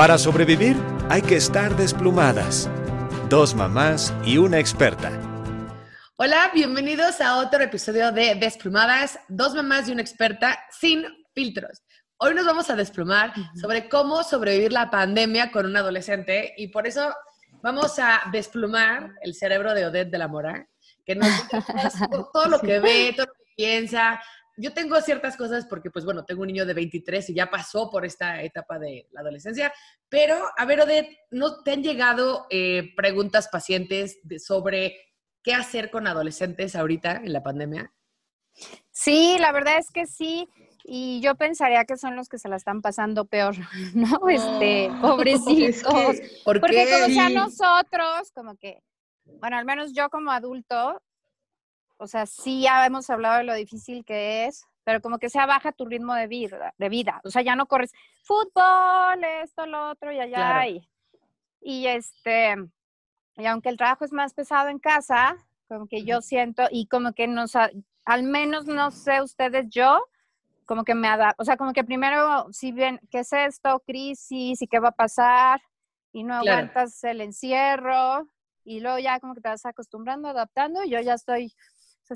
Para sobrevivir hay que estar desplumadas. Dos mamás y una experta. Hola, bienvenidos a otro episodio de Desplumadas, dos mamás y una experta sin filtros. Hoy nos vamos a desplumar sobre cómo sobrevivir la pandemia con un adolescente y por eso vamos a desplumar el cerebro de Odette de la Mora, que nos todo lo que ve, todo lo que piensa, yo tengo ciertas cosas porque, pues bueno, tengo un niño de 23 y ya pasó por esta etapa de la adolescencia, pero a ver, Odette, ¿no te han llegado eh, preguntas pacientes sobre qué hacer con adolescentes ahorita en la pandemia? Sí, la verdad es que sí. Y yo pensaría que son los que se la están pasando peor, ¿no? este, pobrecitos. Porque como sea nosotros, como que, bueno, al menos yo como adulto, o sea, sí ya hemos hablado de lo difícil que es, pero como que se baja tu ritmo de vida, de vida. O sea, ya no corres fútbol, esto, lo otro, y allá. Y, y este, y aunque el trabajo es más pesado en casa, como que yo siento, y como que nos, al menos no sé ustedes, yo, como que me adapto, o sea, como que primero, si bien, ¿qué es esto? Crisis, ¿y qué va a pasar? Y no aguantas el encierro, y luego ya como que te vas acostumbrando, adaptando, y yo ya estoy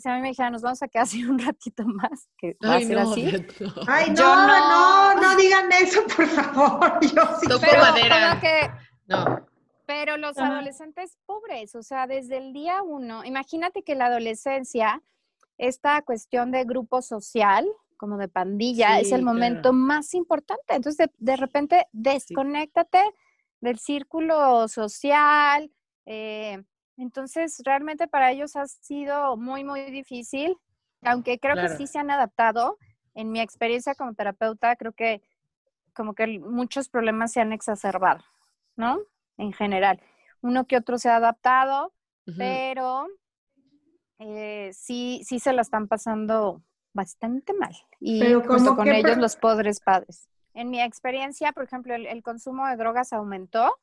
si a mí me dijeran, nos vamos a quedar así un ratito más, que va Ay, a ser no, así. Ay, no, no, no, digan eso, por favor. Yo sí pero, madera. Que, no. Pero los adolescentes pobres, o sea, desde el día uno, imagínate que la adolescencia, esta cuestión de grupo social, como de pandilla, es el momento más importante. Entonces, de, de repente, desconéctate del círculo social, eh, entonces, realmente para ellos ha sido muy, muy difícil, aunque creo que sí se han adaptado. En mi experiencia como terapeuta, creo que como que muchos problemas se han exacerbado, ¿no? En general. Uno que otro se ha adaptado, pero eh, sí, sí se la están pasando bastante mal. Y junto con ellos los pobres padres. En mi experiencia, por ejemplo, el consumo de drogas aumentó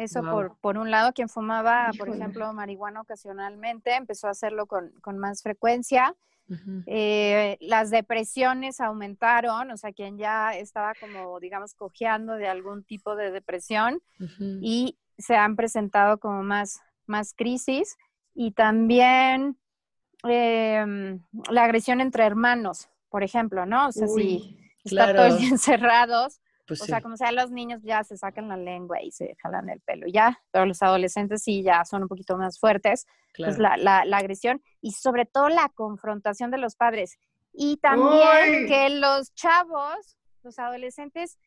eso por, por un lado, quien fumaba, por ejemplo, marihuana ocasionalmente, empezó a hacerlo con, con más frecuencia. Eh, las depresiones aumentaron, o sea, quien ya estaba como, digamos, cojeando de algún tipo de depresión y se han presentado como más, más crisis. Y también em, la agresión entre hermanos, por ejemplo, ¿no? O sea, si están todo el día encerrados, pues o sea, como sea, los niños ya se sacan la lengua y se jalan el pelo, ya, pero los adolescentes sí ya son un poquito más fuertes, pues la, la, agresión y sobre todo la confrontación de los padres. Y también que los chavos, los adolescentes,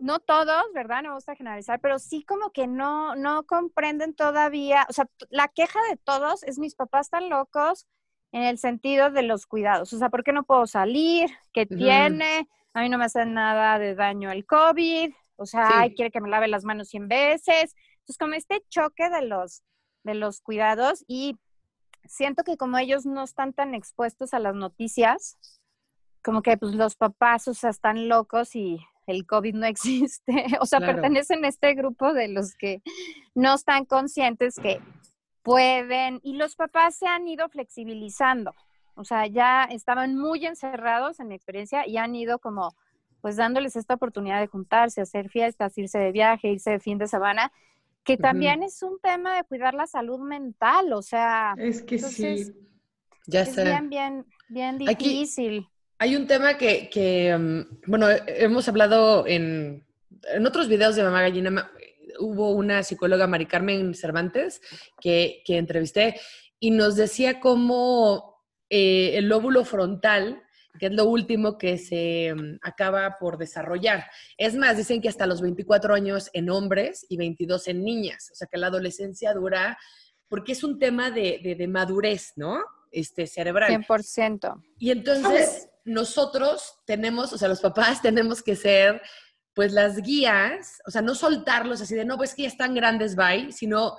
no todos, ¿verdad? No me gusta generalizar, pero sí como que no, no comprenden todavía, o sea, la queja de todos es mis papás están locos en el sentido de los cuidados, o sea, ¿por qué no puedo salir? ¿Qué tiene? A mí no me hace nada de daño el COVID, o sea, quiere que me lave las manos 100 veces. Entonces, como este choque de los, de los cuidados y siento que como ellos no están tan expuestos a las noticias, como que pues los papás, o sea, están locos y el COVID no existe, o sea, pertenecen a este grupo de los que no están conscientes que pueden, y los papás se han ido flexibilizando, o sea, ya estaban muy encerrados en mi experiencia y han ido como pues dándoles esta oportunidad de juntarse, hacer fiestas, irse de viaje, irse de fin de semana, que también es un tema de cuidar la salud mental, o sea, es que sí. Ya es bien, bien, bien difícil. hay un tema que, que mm, bueno, hemos hablado en, en otros videos de Mamá Gallina, hubo una psicóloga, Mari Carmen Cervantes, que, que entrevisté y nos decía cómo eh, el lóbulo frontal, que es lo último que se mm, acaba por desarrollar. Es más, dicen que hasta los 24 años en hombres y 22 en niñas, o sea que la adolescencia dura, porque es un tema de, madurez, ¿no? Este, cerebral. 100%. Y entonces nosotros tenemos, o sea, los papás tenemos que ser pues las guías, o sea, no soltarlos así de, no, pues que ya están grandes, bye, sino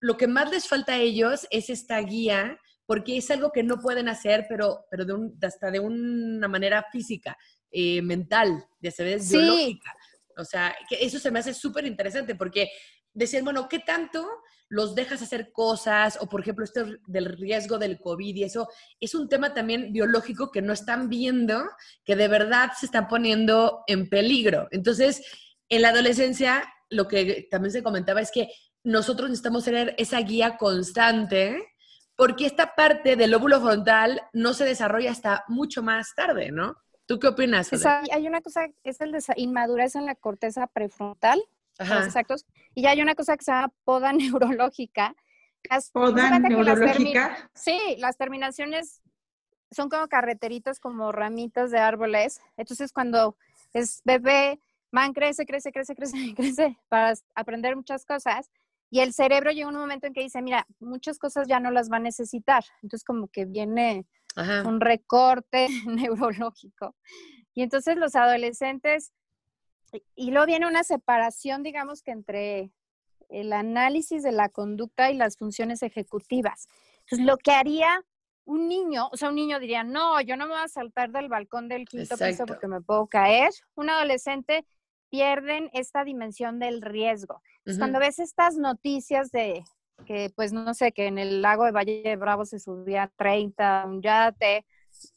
lo que más les falta a ellos es esta guía porque es algo que no pueden hacer, pero, pero de hasta de una manera física, eh, mental, de ser biológica. O sea, que eso se me hace súper interesante porque decir, bueno, ¿qué tanto los dejas hacer cosas? O, por ejemplo, esto del riesgo del COVID y eso es un tema también biológico que no están viendo, que de verdad se están poniendo en peligro. Entonces, en la adolescencia lo que también se comentaba es que nosotros necesitamos tener esa guía constante porque esta parte del lóbulo frontal no se desarrolla hasta mucho más tarde, ¿no? ¿Tú qué opinas? Esa, hay una cosa, es el de inmadurez en la corteza prefrontal, exactos, y hay una cosa que se llama poda neurológica. ¿Poda neurológica? sí, las terminaciones son como carreteritas, como ramitas de árboles. Entonces, cuando es bebé, man crece, crece, crece, crece, crece para aprender muchas cosas. Y el cerebro llega un momento en que dice, mira, muchas cosas ya no las va a necesitar. Entonces como que viene un recorte neurológico. Y entonces los adolescentes, y luego viene una separación, digamos que entre el análisis de la conducta y las funciones ejecutivas. Entonces lo que haría un niño, o sea, un niño diría, no, yo no me voy a saltar del balcón del quinto piso porque me puedo caer. Un adolescente pierden esta dimensión del riesgo. Cuando ves estas noticias de que, pues, no sé, que en el lago de Valle de Bravo se subía 30 un yate,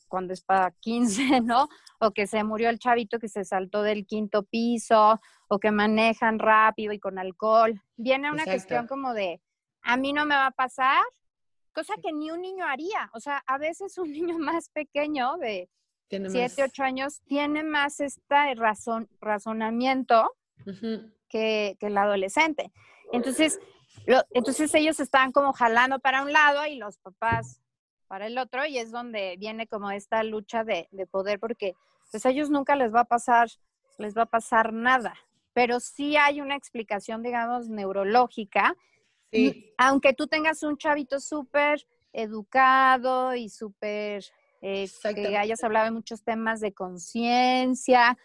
cuando es para 15, ¿no? O que se murió el chavito que se saltó del quinto piso, o que manejan rápido y con alcohol. Viene una cuestión como de, a mí no me va a pasar, cosa que ni un niño haría. O sea, a veces un niño más pequeño de siete, ocho años, tiene más este razón, razonamiento que, el adolescente. Entonces, entonces ellos están como jalando para un lado y los papás para el otro y es donde viene como esta lucha de, poder porque pues a ellos nunca les va a pasar, les va a pasar nada, pero sí hay una explicación, digamos, neurológica. Aunque tú tengas un chavito súper educado y súper eh, que hayas hablado de muchos temas de conciencia.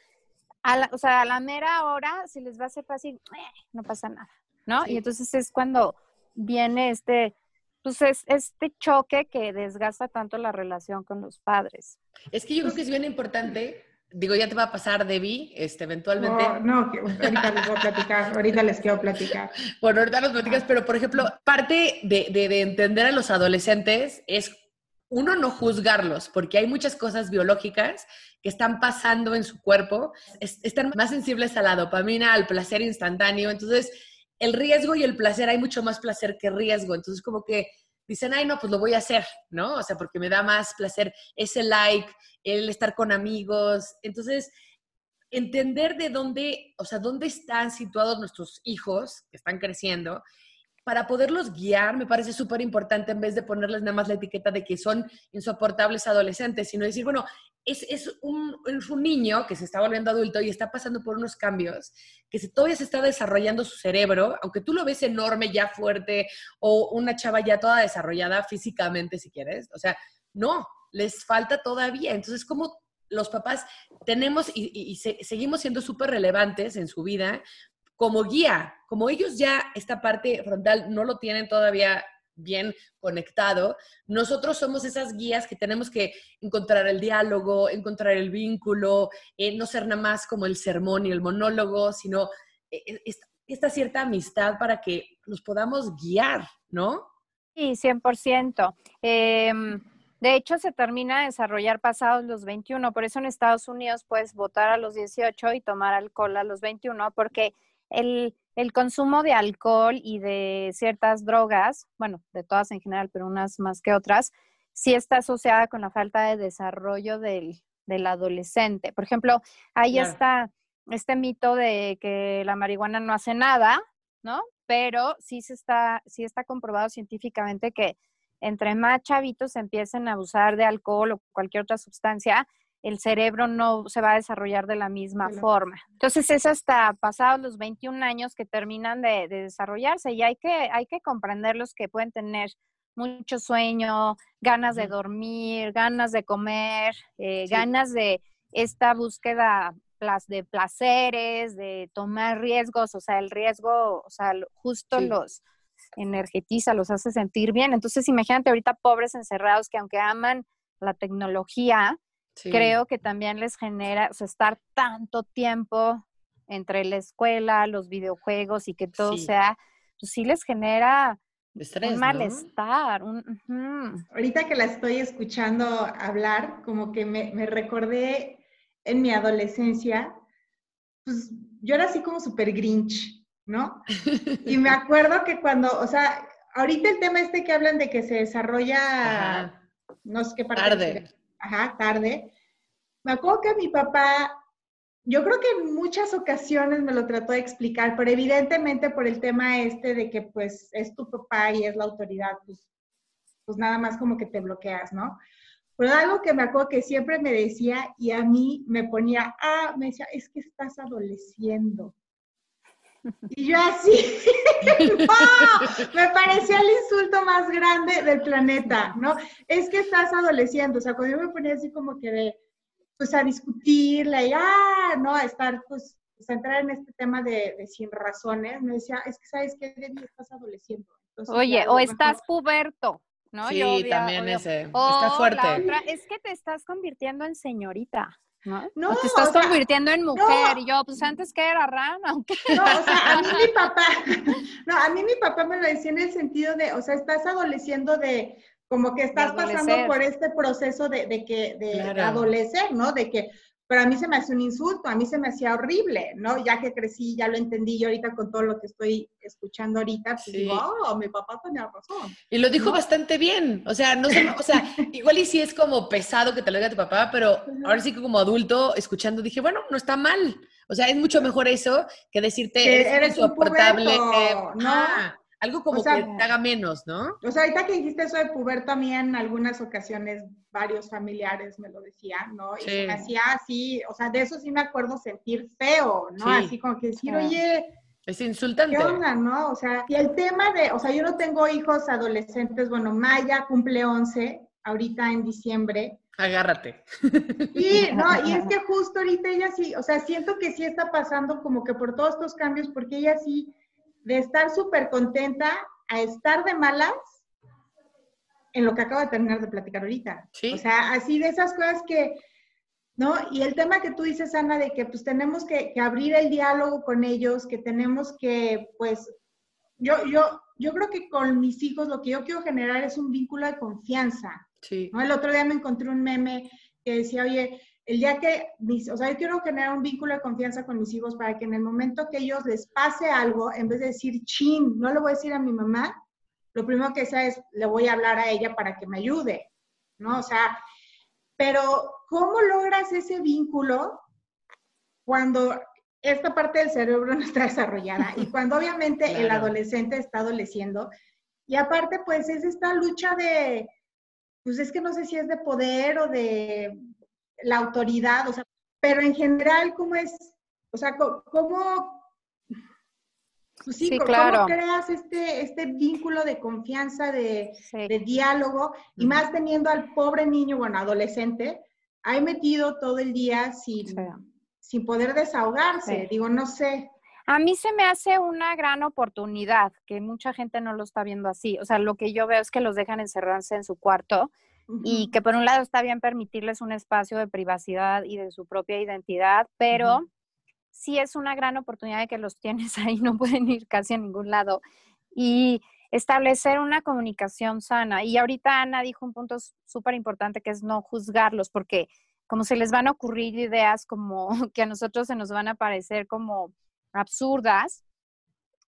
O sea, a la mera hora, si les va a ser fácil, eh, no pasa nada, ¿no? Y entonces es cuando viene este, pues este choque que desgasta tanto la relación con los padres. Es que yo creo que es bien importante digo, ya te va a pasar, Debbie, este, eventualmente. No, no, ahorita les voy a platicar, ahorita les quiero platicar. Bueno, ahorita nos platicas, pero por ejemplo, parte de, de, de, entender a los adolescentes es uno, no juzgarlos, porque hay muchas cosas biológicas que están pasando en su cuerpo, están más sensibles a la dopamina, al placer instantáneo, entonces el riesgo y el placer, hay mucho más placer que riesgo, entonces como que dicen, ay, no, pues lo voy a hacer, ¿no? O sea, porque me da más placer ese like, el estar con amigos, entonces entender de dónde, o sea, dónde están situados nuestros hijos que están creciendo para poderlos guiar, me parece súper importante en vez de ponerles nada más la etiqueta de que son insoportables adolescentes, sino decir, bueno, es, es, un, un, niño que se está volviendo adulto y está pasando por unos cambios, que se, todavía se está desarrollando su cerebro, aunque tú lo ves enorme, ya fuerte, o una chava ya toda desarrollada físicamente, si quieres. O sea, no, les falta todavía. Entonces, como los papás tenemos y, y seguimos siendo súper relevantes en su vida como guía, como ellos ya esta parte frontal no lo tienen todavía bien conectado, nosotros somos esas guías que tenemos que encontrar el diálogo, encontrar el vínculo, eh, no ser nada más como el sermón y el monólogo, sino eh, eh, esta, cierta amistad para que nos podamos guiar, ¿no? Sí, 100%. Em, de hecho, se termina de desarrollar pasados los 21, por eso en Estados Unidos puedes votar a los 18 y tomar alcohol a los 21, porque el, consumo de alcohol y de ciertas drogas, bueno, de todas en general, pero unas más que otras, sí está asociada con la falta de desarrollo del, adolescente. Por ejemplo, ahí está este mito de que la marihuana no hace nada, ¿no? Pero sí se está, sí está comprobado científicamente que entre más chavitos empiecen a abusar de alcohol o cualquier otra sustancia, el cerebro no se va a desarrollar de la misma forma. Entonces es hasta pasados los 21 años que terminan de, desarrollarse y hay que, hay que comprenderlos que pueden tener mucho sueño, ganas de dormir, ganas de comer, eh, ganas de esta búsqueda de placeres, de tomar riesgos, o sea, el riesgo, o sea, justo los energetiza, los hace sentir bien. Entonces, imagínate ahorita pobres encerrados que aunque aman la tecnología, creo que también les genera, o sea, estar tanto tiempo entre la escuela, los videojuegos y que todo sea, pues sí les genera un malestar. Ahorita que la estoy escuchando hablar, como que me, me recordé en mi adolescencia, pues yo era así como súper grinch, ¿no? Y me acuerdo que cuando, o sea, ahorita el tema este que hablan de que se desarrolla, Ajá. no sé qué parte. Tarde. Ajá, tarde. Me acuerdo que mi papá, yo creo que en muchas ocasiones me lo trató de explicar, pero evidentemente por el tema este de que pues es tu papá y es la autoridad, pues, pues nada más como que te bloqueas, ¿no? Pero algo que me acuerdo que siempre me decía y a mí me ponía, ah, me decía, es que estás adoleciendo. Y yo así, ¡no! Me parecía el insulto más grande del planeta, ¿no? Es que estás adoleciendo, o sea, cuando yo me ponía así como que de, pues a discutirla y, ah, no, a estar, pues, pues, a entrar en este tema de, de sin razones, me decía, es que, ¿sabes qué, Debbie? Estás adoleciendo. Entonces, Oye, o estás mejor- puberto, ¿no? Sí, también ese. O Está la fuerte. otra, es que te estás convirtiendo en señorita, ¿no? No, o te estás o sea, convirtiendo en mujer. no. Y yo, pues antes que era rana, ¿o qué? No, o sea, a mí mi papá, no, a mí mi papá me lo decía en el sentido de, o sea, estás adoleciendo de, como que estás pasando por este proceso de, de que, de, de Claro. adolecer, ¿no? De que, pero a mí se me hace un insulto, a mí se me hacía horrible, ¿no? Ya que crecí, ya lo entendí, y ahorita con todo lo que estoy escuchando ahorita, pues Sí. digo, oh, mi papá tenía razón. Y lo dijo ¿No? bastante bien. O sea, no sé, o sea, igual y sí es como pesado que te lo diga tu papá, pero ahora sí que como adulto, escuchando, dije, bueno, no está mal. O sea, es mucho mejor eso que decirte Que eres, eres un insoportable. puberto, eh, ¿no? ajá, algo como O sea, que te haga menos, ¿no? O sea, ahorita que dijiste eso de puberto, a mí en algunas ocasiones varios familiares me lo decían, ¿no? Y se Sí. me hacía así, o sea, de eso sí me acuerdo sentir feo, ¿no? Sí. Así como que decir, Sí. oye, Es ¿qué insultante. onda, no? O sea, y el tema de, o sea, yo no tengo hijos adolescentes, bueno, Maya cumple 11 ahorita en diciembre. Agárrate. Y, no, y es que justo ahorita ella sí, o sea, siento que sí está pasando como que por todos estos cambios, porque ella sí, de estar súper contenta a estar de malas en lo que acabo de terminar de platicar ahorita. Sí. O sea, así de esas cosas que, ¿no? Y el tema que tú dices, Ana, de que pues tenemos que, que abrir el diálogo con ellos, que tenemos que, pues, yo, yo, yo creo que con mis hijos lo que yo quiero generar es un vínculo de confianza. Sí. ¿no? El otro día me encontré un meme que decía, oye, el día que, mis, o sea, yo quiero generar un vínculo de confianza con mis hijos para que en el momento que ellos les pase algo, en vez de decir, chin, no le voy a decir a mi mamá, lo primero que sea es, le voy a hablar a ella para que me ayude, ¿no? O sea, pero ¿cómo logras ese vínculo cuando esta parte del cerebro no está desarrollada y cuando obviamente el adolescente está adoleciendo? Y aparte, pues es esta lucha de, pues es que no sé si es de poder o de la autoridad, o sea, pero en general, ¿cómo es? O sea, ¿cómo, pues sí, claro. ¿cómo creas este, este vínculo de confianza, de, Sí. de diálogo, y más teniendo al pobre niño, bueno, adolescente, ahí metido todo el día sin, Sí. sin poder desahogarse? Digo, no sé. A mí se me hace una gran oportunidad, que mucha gente no lo está viendo así. O sea, lo que yo veo es que los dejan encerrarse en su cuarto y que por un lado está bien permitirles un espacio de privacidad y de su propia identidad, pero sí es una gran oportunidad de que los tienes ahí, no pueden ir casi a ningún lado. Y establecer una comunicación sana. Y ahorita Ana dijo un punto súper importante que es no juzgarlos, porque como se les van a ocurrir ideas como que a nosotros se nos van a parecer como absurdas,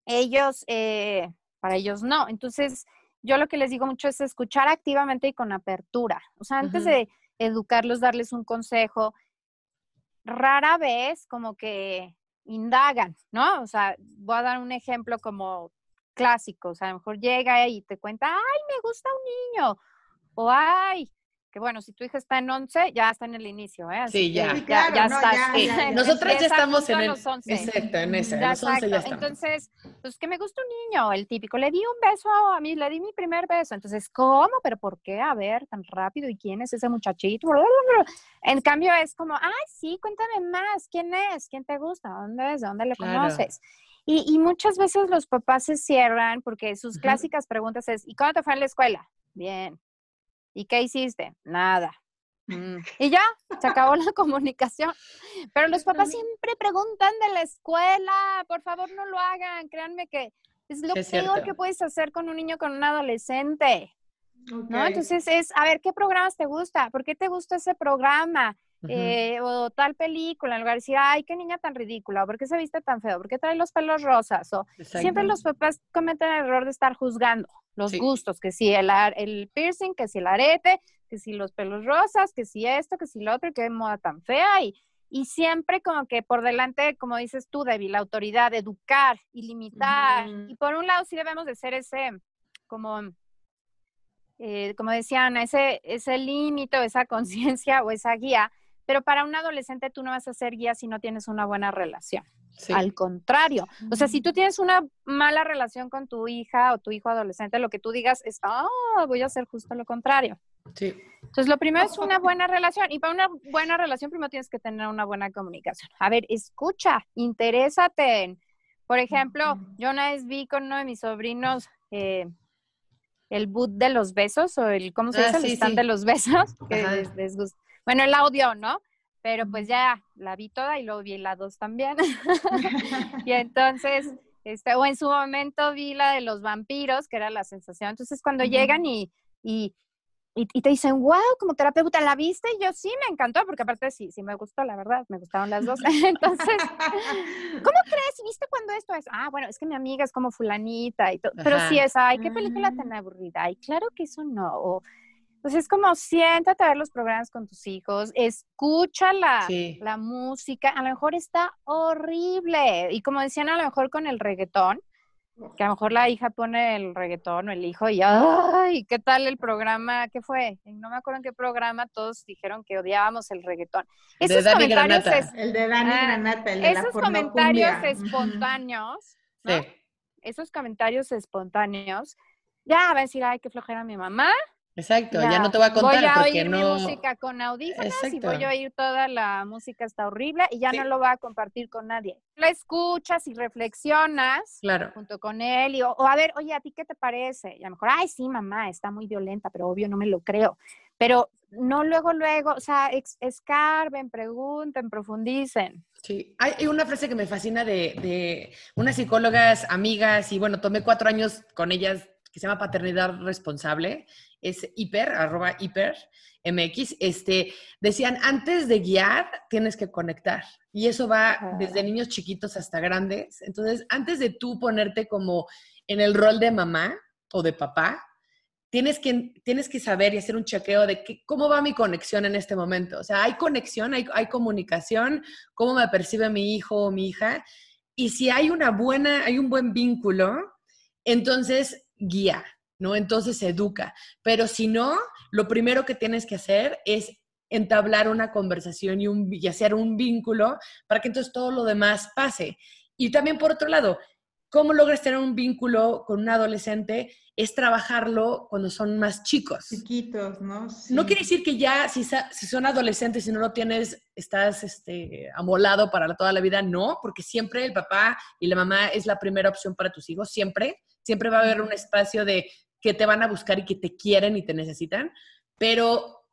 ellos, eh, para ellos no. Entonces, yo lo que les digo mucho es escuchar activamente y con apertura. O sea, antes de educarlos, darles un consejo, rara vez como que indagan, ¿no? O sea, voy a dar un ejemplo como clásico, o sea, a lo mejor llega y te cuenta, ay, me gusta un niño, o ay, que bueno, si tu hija está en 11, ya está en el inicio, ¿eh? Así Sí, que ya. Sí, claro, no, estás. ya, Sí, ya, ya. Nosotras ya estamos en el. los 11. Exacto, en ese. Ya, a los 11 ya estamos. Entonces, pues que me gusta un niño, el típico. Le di un beso a mí, le di mi primer beso. Entonces, ¿cómo? ¿Pero por qué? A ver, tan rápido. ¿Y quién es ese muchachito? En cambio, es como, ay, sí, cuéntame más. ¿Quién es? ¿Quién te gusta? ¿Dónde es? ¿De dónde le Claro. conoces? Y, y muchas veces los papás se cierran porque sus clásicas preguntas es, ¿y cómo te fue en la escuela? Bien. ¿Y qué hiciste? Nada. "Mm". Y ya, se acabó la comunicación. Pero los papás siempre preguntan de la escuela, por favor no lo hagan, créanme que es lo es peor cierto. que puedes hacer con un niño, con un adolescente, ¿no? Entonces es, a ver, ¿qué programas te gusta? ¿Por qué te gusta ese programa? Eh, o tal película, en lugar de decir, ay, qué niña tan ridícula, o por qué se viste tan feo, por qué trae los pelos rosas, o siempre los papás cometen el error de estar juzgando los gustos, que si el, el piercing, que si el arete, que si los pelos rosas, que si esto, que si lo otro, qué moda tan fea, y, y siempre como que por delante, como dices tú, Debbie, la autoridad, de educar y limitar, y por un lado sí debemos de ser ese, como eh, como decían, ese, ese límite o esa conciencia o esa guía, pero para un adolescente tú no vas a ser guía si no tienes una buena relación. Al contrario, o sea, si tú tienes una mala relación con tu hija o tu hijo adolescente, lo que tú digas es, ah, voy a hacer justo lo contrario. Sí. Entonces, lo primero es una buena relación. Y para una buena relación, primero tienes que tener una buena comunicación. A ver, escucha, interésate en, por ejemplo, yo una vez vi con uno de mis sobrinos eh, el boot de los besos o el, ¿cómo se ah, dice? el stand de los besos. Bueno, el audio, ¿no? Pero pues ya la vi toda y luego vi la dos también. y entonces, este, o en su momento vi la de los vampiros, que era la sensación. Entonces, cuando llegan y, y y, te dicen, wow, como terapeuta, ¿la viste? Y yo sí, me encantó, porque aparte sí, sí me gustó, la verdad, me gustaron las dos. Entonces, ¿cómo crees? ¿Viste cuando esto es? Ah, bueno, es que mi amiga es como fulanita y todo. Pero sí es, ay, qué película tan mm. aburrida. Y claro que eso no. Pues es como siéntate a ver los programas con tus hijos, escucha la, la música, a lo mejor está horrible. Y como decían, a lo mejor con el reggaetón, que a lo mejor la hija pone el reggaetón o el hijo y ¡ay! ¿Qué tal el programa? ¿Qué fue? No me acuerdo en qué programa todos dijeron que odiábamos el reggaetón. Esos de Dani Granata. el de Dani ah, Granata, el de Esos comentarios espontáneos, ¿no? Sí. Esos comentarios espontáneos, ya va a decir, ay, qué flojera mi mamá, Exacto, ya, no te voy a contar voy a porque oír no. Mi música con audífonos y voy a oír toda la música está horrible y ya no lo va a compartir con nadie. La escuchas y reflexionas claro. junto con él y o, a ver, oye, ¿a ti qué te parece? Y a lo mejor, ay, sí, mamá, está muy violenta, pero obvio no me lo creo. Pero no luego, luego, o sea, escarben, pregunten, profundicen. Sí, hay una frase que me fascina de, de unas psicólogas amigas y bueno, tomé cuatro años con ellas que se llama Paternidad Responsable es hiper, arroba hiper, MX, este, decían, antes de guiar, tienes que conectar. Y eso va desde niños chiquitos hasta grandes. Entonces, antes de tú ponerte como en el rol de mamá o de papá, tienes que, tienes que saber y hacer un chequeo de cómo va mi conexión en este momento. O sea, hay conexión, hay, hay comunicación, cómo me percibe mi hijo o mi hija. Y si hay una buena, hay un buen vínculo, entonces guía. ¿no? Entonces educa. Pero si no, lo primero que tienes que hacer es entablar una conversación y, un, y hacer un vínculo para que entonces todo lo demás pase. Y también por otro lado, ¿cómo logras tener un vínculo con un adolescente? Es trabajarlo cuando son más chicos. Chiquitos, ¿no? No quiere decir que ya, si, si, son adolescentes y no lo tienes, estás este, amolado para toda la vida. No, porque siempre el papá y la mamá es la primera opción para tus hijos, siempre. Siempre va a haber un espacio de que te van a buscar y que te quieren y te necesitan, pero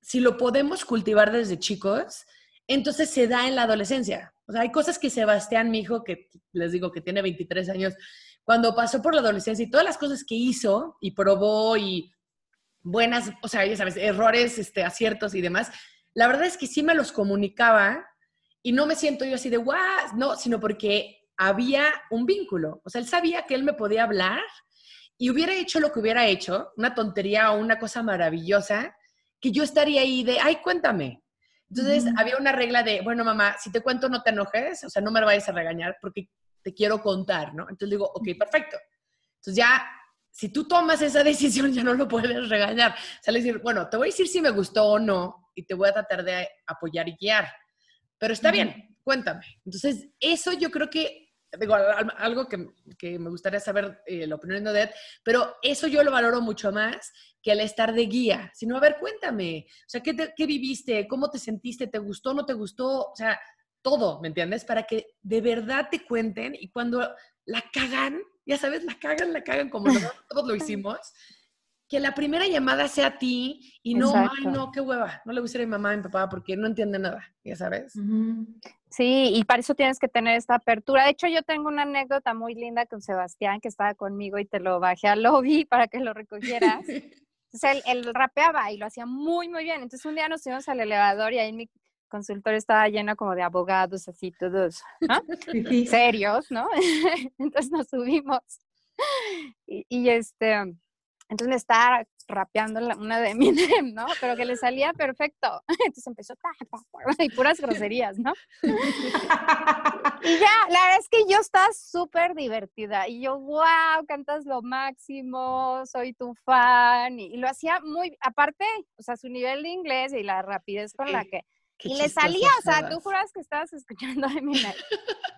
si lo podemos cultivar desde chicos, entonces se da en la adolescencia. O sea, hay cosas que Sebastián, mi hijo, que les digo que tiene 23 años, cuando pasó por la adolescencia y todas las cosas que hizo y probó y buenas, o sea, ya sabes, errores, este, aciertos y demás, la verdad es que sí me los comunicaba y no me siento yo así de guau, no, sino porque había un vínculo. O sea, él sabía que él me podía hablar y hubiera hecho lo que hubiera hecho, una tontería o una cosa maravillosa, que yo estaría ahí de, ay, cuéntame. Entonces había una regla de, bueno, mamá, si te cuento no te enojes, o sea, no me lo vayas a regañar porque te quiero contar, ¿no? Entonces digo, ok, perfecto. Entonces ya, si tú tomas esa decisión, ya no lo puedes regañar. O sea, le decir, bueno, te voy a decir si me gustó o no y te voy a tratar de apoyar y guiar. Pero está bien, cuéntame. Entonces, eso yo creo que digo, algo que, me gustaría saber eh, la opinión de Odette, pero eso yo lo valoro mucho más que el estar de guía, sino, a ver, cuéntame, o sea, ¿qué, ¿qué viviste? ¿Cómo te sentiste? ¿Te gustó? ¿No te gustó? O sea, todo, ¿me entiendes? Para que de verdad te cuenten y cuando la cagan, ya sabes, la cagan, la cagan como nosotros lo hicimos, que la primera llamada sea a ti y no, ay, no, qué hueva, no le gustaría a mi mamá y mi papá porque no entiende nada, ya sabes. Sí, y para eso tienes que tener esta apertura. De hecho, yo tengo una anécdota muy linda con Sebastián que estaba conmigo y te lo bajé al lobby para que lo recogieras. Entonces él, él, rapeaba y lo hacía muy, muy bien. Entonces un día nos fuimos al elevador y ahí mi, consultorio estaba lleno como de abogados, así todos, ¿no? Serios, ¿no? Entonces nos subimos. Y, y este, entonces me estaba rapeando una de Eminem, ¿no? Pero que le salía perfecto. Entonces empezó, ta, y puras groserías, ¿no? y ya, la verdad es que yo estaba súper divertida. Y yo, wow, cantas lo máximo, soy tu fan. Y, lo hacía muy, aparte, o sea, su nivel de inglés y la rapidez con la que y le salía, o sea, tú juras que estabas escuchando a Eminem.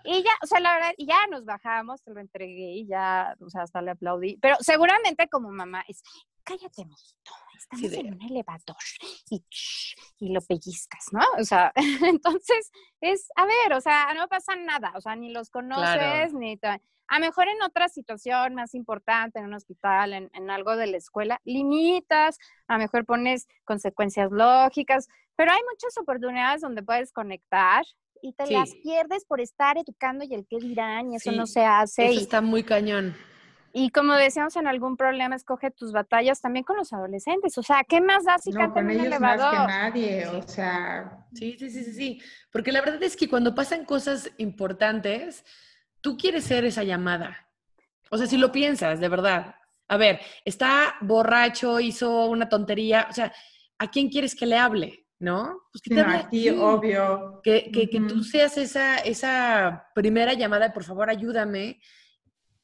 y ya, o sea, la verdad, y ya nos bajamos, te lo entregué y ya, o sea, hasta le aplaudí. Pero seguramente como mamá es, cállate, mijito, estamos en un elevador y, y lo pellizcas, ¿no? O sea, entonces es, a ver, o sea, no pasa nada, o sea, ni los conoces, ni... A mejor en otra situación más importante, en un hospital, en, en, algo de la escuela, limitas, a mejor pones consecuencias lógicas, pero hay muchas oportunidades donde puedes conectar y te las pierdes por estar educando y el qué dirán y eso no se hace. Eso está muy cañón. Y como decíamos en algún problema, escoge tus batallas también con los adolescentes. O sea, ¿qué más da si no, con ellos Más que nadie, o sea. Sí, sí, sí, sí, sí. Porque la verdad es que cuando pasan cosas importantes, tú quieres ser esa llamada. O sea, si lo piensas, de verdad. A ver, está borracho, hizo una tontería. O sea, ¿a quién quieres que le hable? ¿no? Pues que te obvio. Que, que, que, tú seas esa, esa primera llamada, por favor, ayúdame.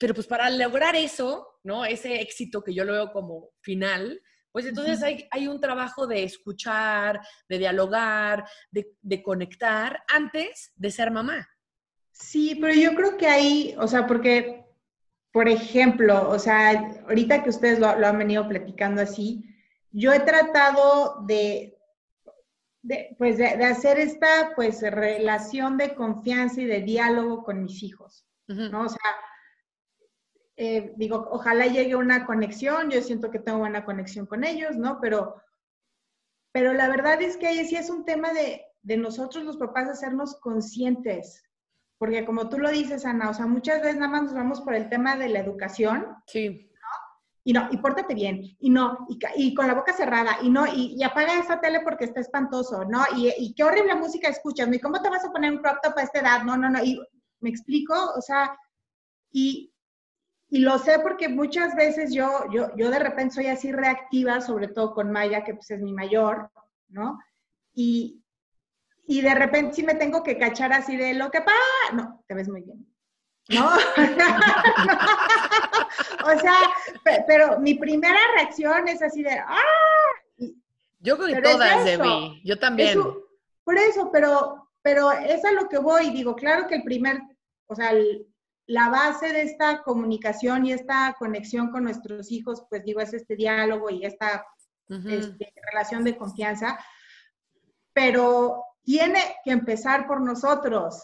Pero pues para lograr eso, ¿no? Ese éxito que yo lo veo como final, pues entonces hay, hay, un trabajo de escuchar, de dialogar, de, de, conectar antes de ser mamá. Sí, pero yo creo que ahí, o sea, porque, por ejemplo, o sea, ahorita que ustedes lo, lo han venido platicando así, yo he tratado de, de, pues de, hacer esta pues relación de confianza y de diálogo con mis hijos, ¿no? O sea, eh, digo, ojalá llegue una conexión, yo siento que tengo buena conexión con ellos, ¿no? Pero, pero la verdad es que ahí sí es un tema de, de nosotros los papás hacernos conscientes, porque como tú lo dices, Ana, o sea, muchas veces nada más nos vamos por el tema de la educación. Sí y no, y pórtate bien, y no, y, y con la boca cerrada, y no, y, apaga esa tele porque está espantoso, ¿no? Y, y, qué horrible música escuchas, ¿y cómo te vas a poner un crop top a esta edad? No, no, no, y me explico, o sea, y, y lo sé porque muchas veces yo, yo, yo de repente soy así reactiva, sobre todo con Maya, que pues es mi mayor, ¿no? Y, y de repente sí me tengo que cachar así de lo que pasa, no, te ves muy bien, ¿no? o sea, pero mi primera reacción es así de, ¡ah! Yo creo que todas, Debbie, yo también. por eso, pero, pero es a lo que voy, digo, claro que el primer, o sea, la base de esta comunicación y esta conexión con nuestros hijos, pues digo, es este diálogo y esta este, relación de confianza, pero tiene que empezar por nosotros.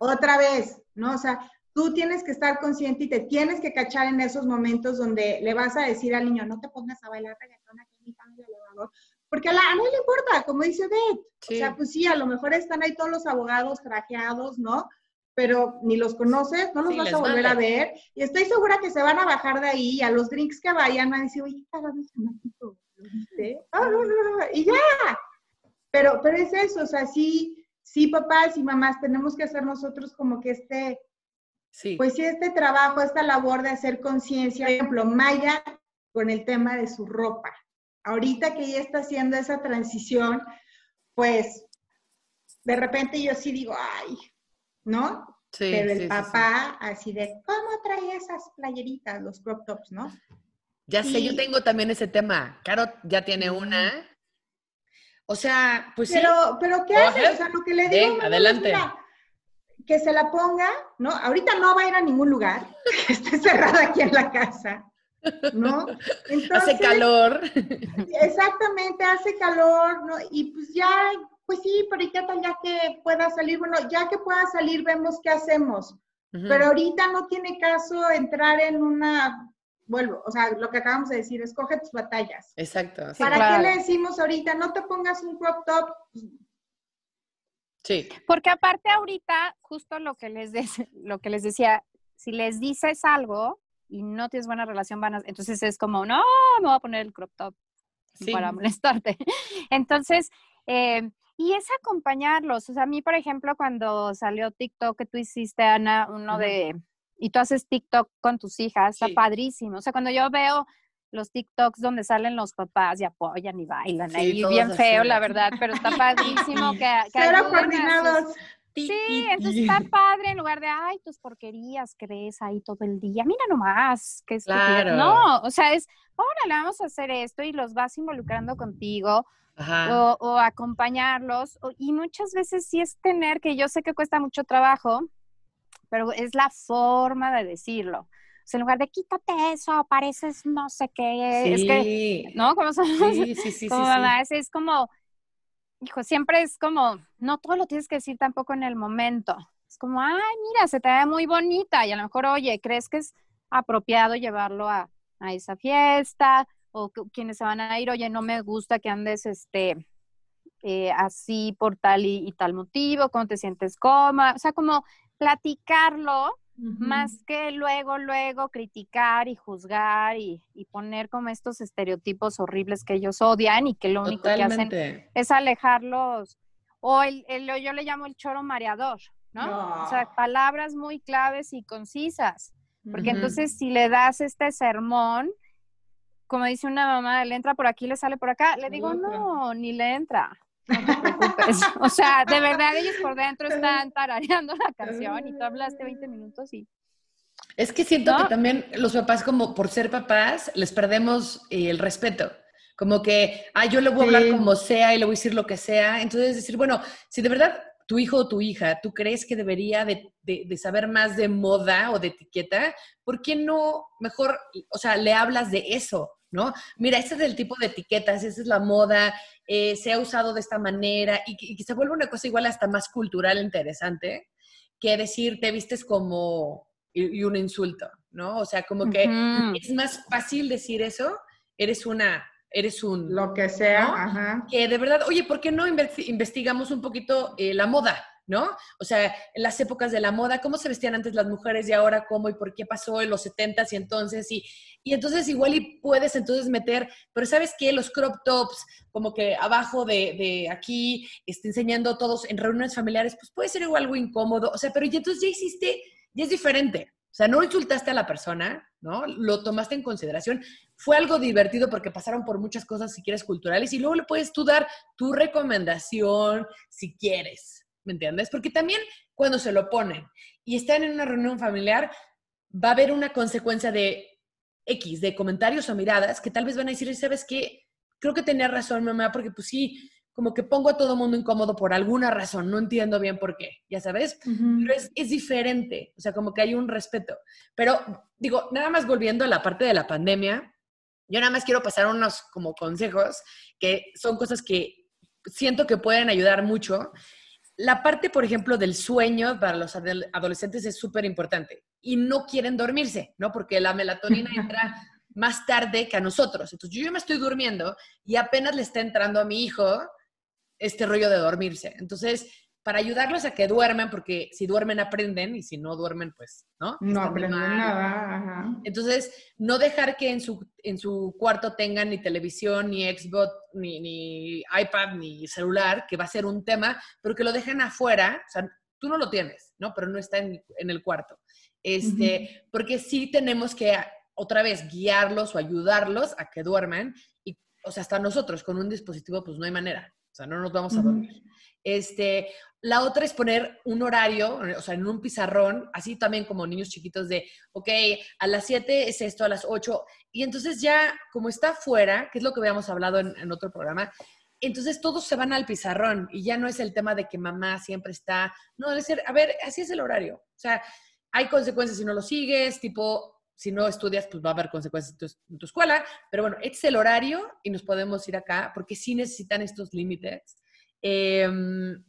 Otra vez, ¿no? O sea, tú tienes que estar consciente y te tienes que cachar en esos momentos donde le vas a decir al niño, no te pongas a bailar reggaetón aquí en mi cambio elevador, porque a, la, a no le importa, como dice Beth. O sea, pues sí, a lo mejor están ahí todos los abogados trajeados, ¿no? Pero ni los conoces, no los vas a volver a ver. Y estoy segura que se van a bajar de ahí, a los drinks que vayan, van a decir, oye, ¿qué ese ¿lo viste? Ah, y ya. Pero, pero es eso, o sea, sí, sí, papás y mamás, tenemos que hacer nosotros como que este pues sí, este trabajo, esta labor de hacer conciencia, por ejemplo, Maya con el tema de su ropa. Ahorita que ella está haciendo esa transición, pues de repente yo sí digo, ay, ¿no? Sí, Pero el papá así de, ¿cómo trae esas playeritas, los crop tops, no? Ya sé, yo tengo también ese tema. Caro ya tiene una. O sea, pues pero, sí. Pero, ¿qué hace? O sea, lo que le digo. adelante que se la ponga, ¿no? Ahorita no va a ir a ningún lugar, esté cerrada aquí en la casa, ¿no? hace calor. Exactamente, hace calor, ¿no? Y pues ya, pues sí, pero ¿y qué tal ya que pueda salir? Bueno, ya que pueda salir, vemos qué hacemos. Pero ahorita no tiene caso entrar en una, vuelvo, o sea, lo que acabamos de decir, escoge tus batallas. Exacto. ¿Para qué le decimos ahorita, no te pongas un crop top? Sí. Porque aparte ahorita, justo lo que les, lo que les decía, si les dices algo y no tienes buena relación, van a, entonces es como, no, me voy a poner el crop top para molestarte. Entonces, eh, y es acompañarlos. O sea, a mí, por ejemplo, cuando salió TikTok que tú hiciste, Ana, uno de, y tú haces TikTok con tus hijas, está padrísimo. O sea, cuando yo veo los TikToks donde salen los papás y apoyan y bailan ahí, bien feo, la verdad, pero está padrísimo que, que coordinados. Sí, entonces está padre en lugar de, ay, tus porquerías que ves ahí todo el día, mira nomás, que es claro. No, o sea, es, órale, vamos a hacer esto y los vas involucrando contigo o, o, acompañarlos. y muchas veces sí es tener, que yo sé que cuesta mucho trabajo, pero es la forma de decirlo. O sea, en lugar de quítate eso, pareces no sé qué, sí. es que, ¿no? Como son, sí, sí, sí, como sí, es como, hijo, siempre es como, no todo lo tienes que decir tampoco en el momento. Es como, ay, mira, se te ve muy bonita y a lo mejor, oye, ¿crees que es apropiado llevarlo a, a esa fiesta? O quienes se van a ir, oye, no me gusta que andes, este, eh, así por tal y, y, tal motivo, cómo te sientes cómoda, o sea, como platicarlo más que luego, luego criticar y juzgar y, poner como estos estereotipos horribles que ellos odian y que lo único que hacen es alejarlos. O el, yo le llamo el choro mareador, ¿no? O sea, palabras muy claves y concisas. Porque entonces si le das este sermón, como dice una mamá, le entra por aquí, le sale por acá, le digo, no, ni le entra. No te preocupes. O sea, de verdad ellos por dentro están tarareando la canción y tú hablaste 20 minutos y... Es que siento que también los papás, como por ser papás, les perdemos eh, el respeto. Como que, ah, yo le voy a hablar como sea y le voy a decir lo que sea. Entonces, decir, bueno, si de verdad tu hijo o tu hija, tú crees que debería de, de, saber más de moda o de etiqueta, ¿por qué no mejor, o sea, le hablas de eso? ¿No? Mira, este es el tipo de etiquetas, esa es la moda, eh, se ha usado de esta manera y que, se vuelve una cosa igual hasta más cultural interesante que decir te vistes como y, un insulto, ¿no? O sea, como que es más fácil decir eso, eres una eres un... Lo que sea, ajá. Que de verdad, oye, ¿por qué no investigamos un poquito eh, la moda? ¿No? O sea, en las épocas de la moda, cómo se vestían antes las mujeres y ahora cómo y por qué pasó en los 70s y entonces, y, y entonces igual y puedes entonces meter, pero ¿sabes qué? Los crop tops, como que abajo de, de aquí, este, enseñando todos en reuniones familiares, pues puede ser igual algo incómodo, o sea, pero ya entonces ya hiciste, ya es diferente. O sea, no insultaste a la persona, ¿no? Lo tomaste en consideración. Fue algo divertido porque pasaron por muchas cosas, si quieres, culturales, y luego le puedes tú dar tu recomendación, si quieres, ¿me entiendes? Porque también cuando se lo ponen y están en una reunión familiar, va a haber una consecuencia de X, de comentarios o miradas que tal vez van a decir, ¿sabes qué? Creo que tenía razón, mamá, porque pues sí, como que pongo a todo mundo incómodo por alguna razón, no entiendo bien por qué, ya sabes, pero es, es, diferente, o sea, como que hay un respeto. Pero digo, nada más volviendo a la parte de la pandemia, yo nada más quiero pasar unos como consejos que son cosas que siento que pueden ayudar mucho la parte, por ejemplo, del sueño para los adolescentes es súper importante y no quieren dormirse, ¿no? Porque la melatonina entra más tarde que a nosotros. Entonces, yo ya me estoy durmiendo y apenas le está entrando a mi hijo este rollo de dormirse. Entonces, para ayudarlos a que duerman, porque si duermen aprenden y si no duermen, pues, ¿no? No aprenden nada. Entonces, no dejar que en su, en su cuarto tengan ni televisión, ni Xbox, ni, ni iPad, ni celular, que va a ser un tema, pero que lo dejen afuera. O sea, tú no lo tienes, ¿no? Pero no está en, en el cuarto. Este, Porque sí tenemos que otra vez guiarlos o ayudarlos a que duerman. Y, o sea, hasta nosotros con un dispositivo, pues no hay manera. O sea, no nos vamos a dormir. Este, la otra es poner un horario, o sea, en un pizarrón, así también como niños chiquitos de, ok, a las 7 es esto, a las 8. Y entonces ya, como está fuera, que es lo que habíamos hablado en, otro programa, entonces todos se van al pizarrón y ya no es el tema de que mamá siempre está, no, debe ser, a ver, así es el horario. O sea, hay consecuencias si no lo sigues, tipo, si no estudias, pues va a haber consecuencias en tu, escuela, pero bueno, este es el horario y nos podemos ir acá porque sí necesitan estos límites. Em,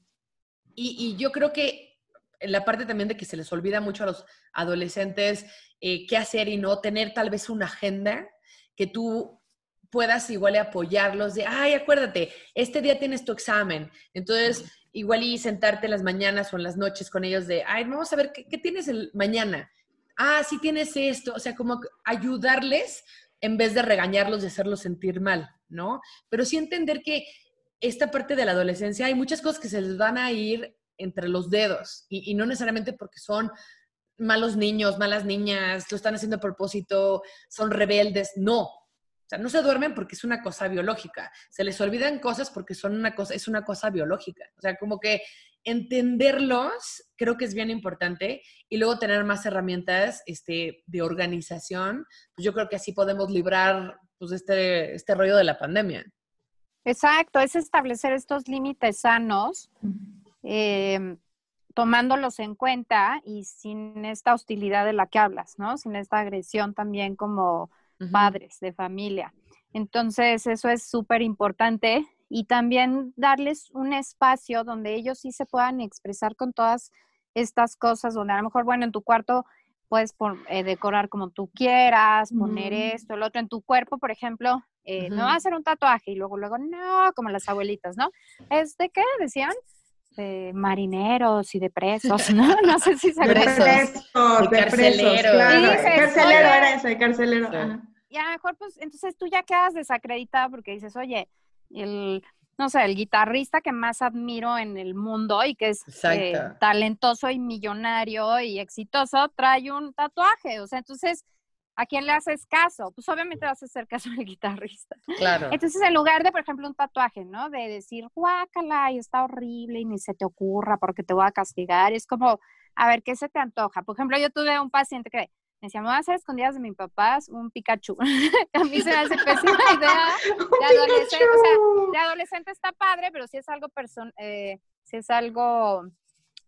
y, yo creo que en la parte también de que se les olvida mucho a los adolescentes eh, qué hacer y no tener tal vez una agenda que tú puedas igual apoyarlos de, ay, acuérdate, este día tienes tu examen. Entonces, igual y sentarte en las mañanas o en las noches con ellos de, ay, vamos a ver, ¿qué, qué tienes el mañana? Ah, sí tienes esto. O sea, como ayudarles en vez de regañarlos y hacerlos sentir mal, ¿no? Pero sí entender que esta parte de la adolescencia hay muchas cosas que se les van a ir entre los dedos y, no necesariamente porque son malos niños, malas niñas, lo están haciendo a propósito, son rebeldes, no. O sea, no se duermen porque es una cosa biológica. Se les olvidan cosas porque son una cosa, es una cosa biológica. O sea, como que entenderlos creo que es bien importante y luego tener más herramientas este, de organización. Pues yo creo que así podemos librar pues, este, este rollo de la pandemia. Exacto, es establecer estos límites sanos, eh, tomándolos en cuenta y sin esta hostilidad de la que hablas, ¿no? Sin esta agresión también como padres de familia. Entonces, eso es súper importante y también darles un espacio donde ellos sí se puedan expresar con todas estas cosas, donde a lo mejor, bueno, en tu cuarto puedes eh, decorar como tú quieras, poner esto, el otro en tu cuerpo, por ejemplo, eh, no hacer un tatuaje y luego, luego, no, como las abuelitas, ¿no? ¿Es de qué decían? De marineros y de presos, ¿no? No sé si se De presos, de, presos, claro. carcelero era ese, carcelero. Y a lo mejor, pues, entonces tú ya quedas desacreditada porque dices, oye, el, no sé, el guitarrista que más admiro en el mundo y que es eh, talentoso y millonario y exitoso, trae un tatuaje. O sea, entonces ¿a quién le haces caso? Pues obviamente vas a hacer caso al guitarrista. Claro. Entonces, en lugar de, por ejemplo, un tatuaje, ¿no? De decir, guácala, y está horrible y ni se te ocurra porque te voy a castigar, es como, a ver, ¿qué se te antoja? Por ejemplo, yo tuve un paciente que me decía, me voy a hacer escondidas de mis papás un Pikachu. a mí se me hace pésima idea. De adolescente, o sea, de adolescente está padre, pero si es algo person eh, si es algo